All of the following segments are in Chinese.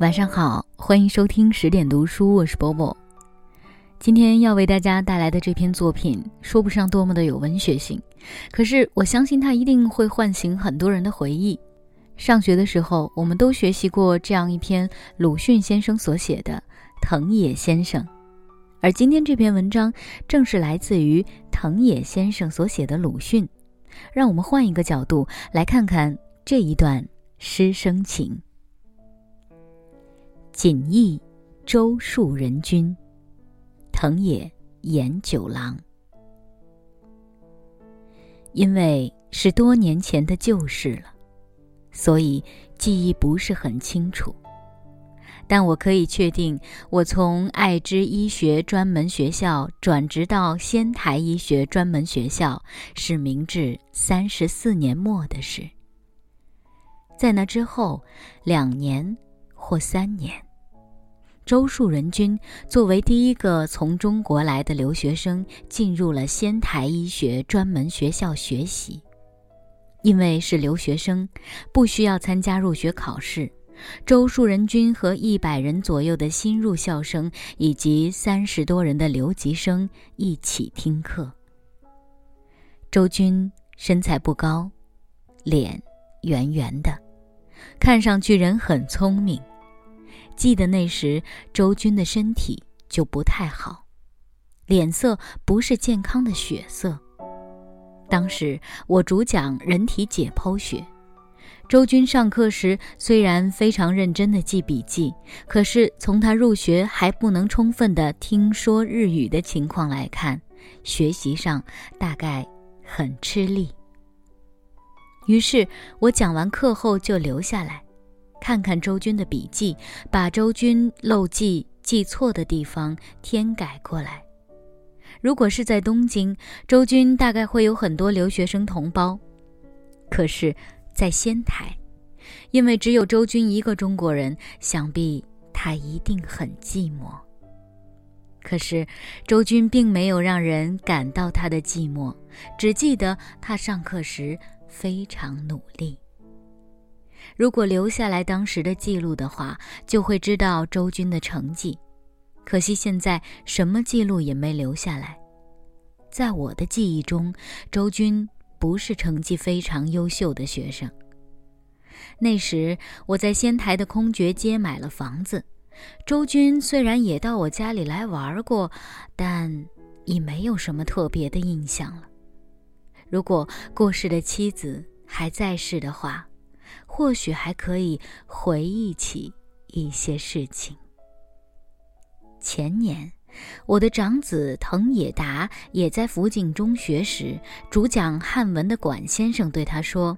晚上好，欢迎收听十点读书，我是波波。今天要为大家带来的这篇作品，说不上多么的有文学性，可是我相信它一定会唤醒很多人的回忆。上学的时候，我们都学习过这样一篇鲁迅先生所写的《藤野先生》，而今天这篇文章正是来自于藤野先生所写的鲁迅。让我们换一个角度来看看这一段师生情。锦衣周树人君，藤野严九郎。因为是多年前的旧事了，所以记忆不是很清楚。但我可以确定，我从爱知医学专门学校转职到仙台医学专门学校，是明治三十四年末的事。在那之后，两年或三年。周树人君作为第一个从中国来的留学生，进入了仙台医学专门学校学习。因为是留学生，不需要参加入学考试。周树人君和一百人左右的新入校生，以及三十多人的留级生一起听课。周军身材不高，脸圆圆的，看上去人很聪明。记得那时，周军的身体就不太好，脸色不是健康的血色。当时我主讲人体解剖学，周军上课时虽然非常认真地记笔记，可是从他入学还不能充分地听说日语的情况来看，学习上大概很吃力。于是我讲完课后就留下来。看看周军的笔记，把周军漏记、记错的地方添改过来。如果是在东京，周军大概会有很多留学生同胞；可是，在仙台，因为只有周军一个中国人，想必他一定很寂寞。可是，周军并没有让人感到他的寂寞，只记得他上课时非常努力。如果留下来当时的记录的话，就会知道周军的成绩。可惜现在什么记录也没留下来。在我的记忆中，周军不是成绩非常优秀的学生。那时我在仙台的空爵街买了房子，周军虽然也到我家里来玩过，但已没有什么特别的印象了。如果过世的妻子还在世的话，或许还可以回忆起一些事情。前年，我的长子藤野达也在福井中学时，主讲汉文的管先生对他说：“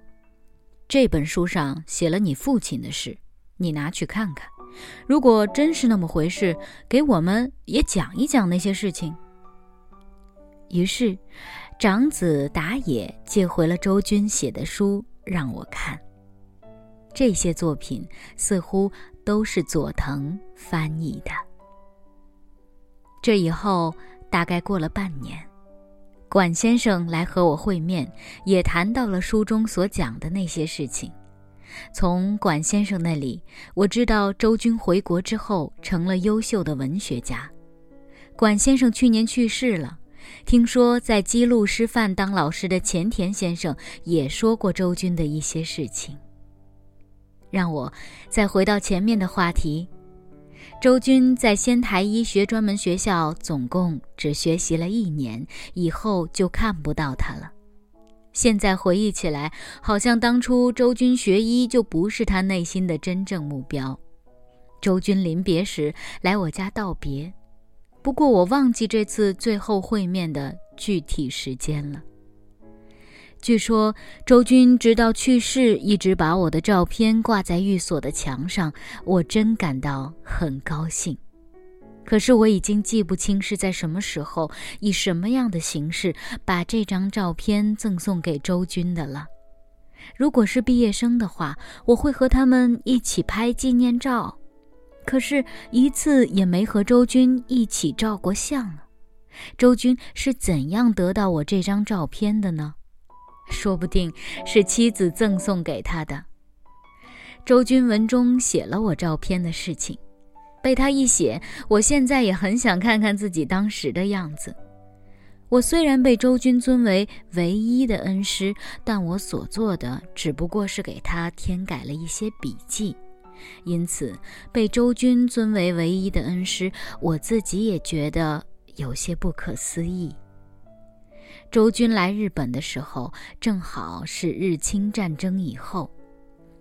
这本书上写了你父亲的事，你拿去看看。如果真是那么回事，给我们也讲一讲那些事情。”于是，长子打野借回了周军写的书让我看。这些作品似乎都是佐藤翻译的。这以后大概过了半年，管先生来和我会面，也谈到了书中所讲的那些事情。从管先生那里，我知道周军回国之后成了优秀的文学家。管先生去年去世了，听说在基路师范当老师的前田先生也说过周军的一些事情。让我再回到前面的话题。周军在仙台医学专门学校总共只学习了一年，以后就看不到他了。现在回忆起来，好像当初周军学医就不是他内心的真正目标。周军临别时来我家道别，不过我忘记这次最后会面的具体时间了。据说周军直到去世，一直把我的照片挂在寓所的墙上，我真感到很高兴。可是我已经记不清是在什么时候，以什么样的形式把这张照片赠送给周军的了。如果是毕业生的话，我会和他们一起拍纪念照，可是一次也没和周军一起照过相啊。周军是怎样得到我这张照片的呢？说不定是妻子赠送给他的。周军文中写了我照片的事情，被他一写，我现在也很想看看自己当时的样子。我虽然被周军尊为唯一的恩师，但我所做的只不过是给他添改了一些笔记，因此被周军尊为唯一的恩师，我自己也觉得有些不可思议。周军来日本的时候，正好是日清战争以后。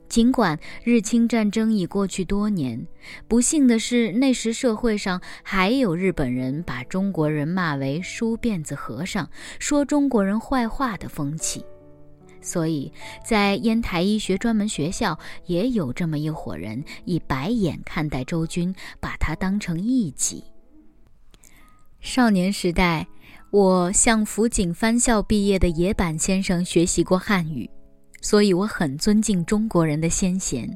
尽管日清战争已过去多年，不幸的是，那时社会上还有日本人把中国人骂为“梳辫子和尚”，说中国人坏话的风气。所以在烟台医学专门学校，也有这么一伙人以白眼看待周军，把他当成异己。少年时代，我向福井藩校毕业的野坂先生学习过汉语。所以我很尊敬中国人的先贤，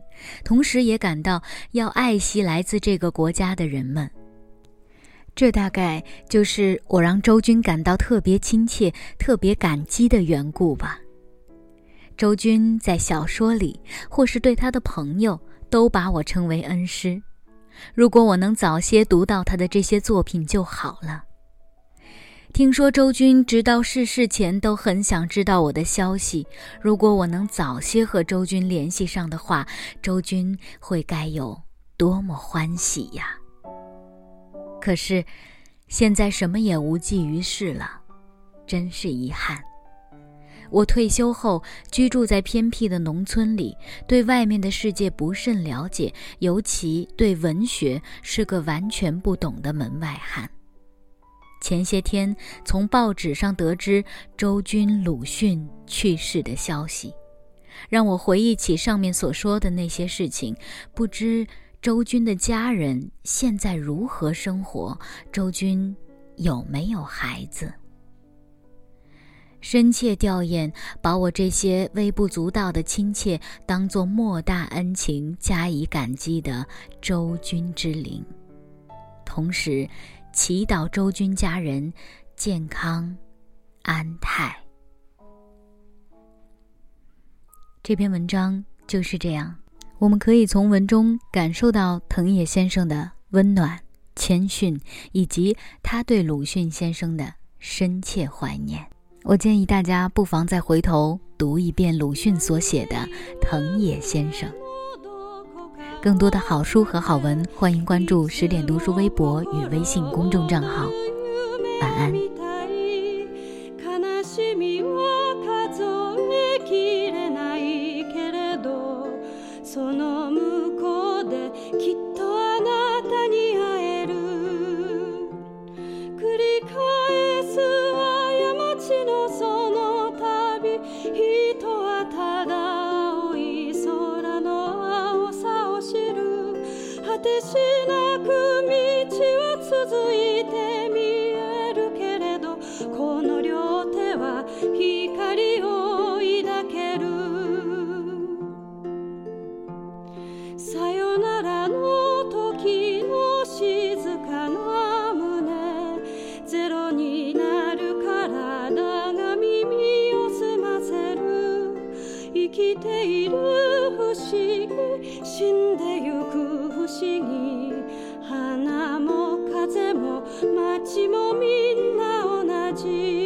同时也感到要爱惜来自这个国家的人们。这大概就是我让周军感到特别亲切、特别感激的缘故吧。周军在小说里，或是对他的朋友，都把我称为恩师。如果我能早些读到他的这些作品就好了。听说周军直到逝世前都很想知道我的消息。如果我能早些和周军联系上的话，周军会该有多么欢喜呀！可是，现在什么也无济于事了，真是遗憾。我退休后居住在偏僻的农村里，对外面的世界不甚了解，尤其对文学是个完全不懂的门外汉。前些天从报纸上得知周军鲁迅去世的消息，让我回忆起上面所说的那些事情。不知周军的家人现在如何生活？周军有没有孩子？深切吊唁，把我这些微不足道的亲切当作莫大恩情加以感激的周君之灵，同时。祈祷周君家人健康安泰。这篇文章就是这样，我们可以从文中感受到藤野先生的温暖、谦逊，以及他对鲁迅先生的深切怀念。我建议大家不妨再回头读一遍鲁迅所写的《藤野先生》。更多的好书和好文，欢迎关注十点读书微博与微信公众账号。晚安。さよならの時の静かな胸。ゼロになるから体が耳を澄ませる。生きている不思議死んでゆく不思議。花も風も街もみんな同じ。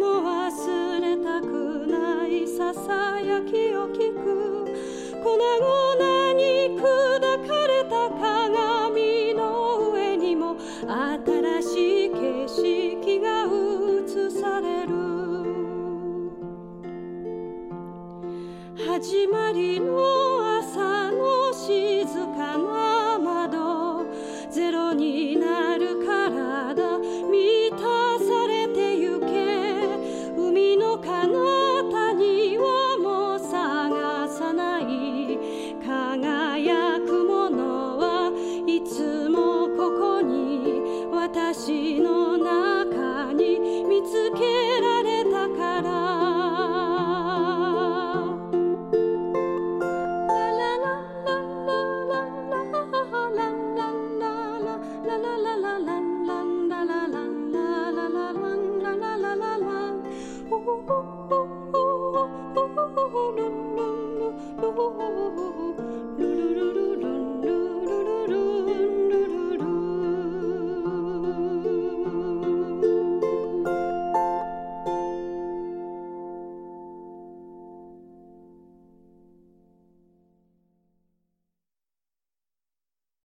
忘れたくないささやきを聞く。粉々に砕かれた鏡の上にも新しい景色が映される。始まりの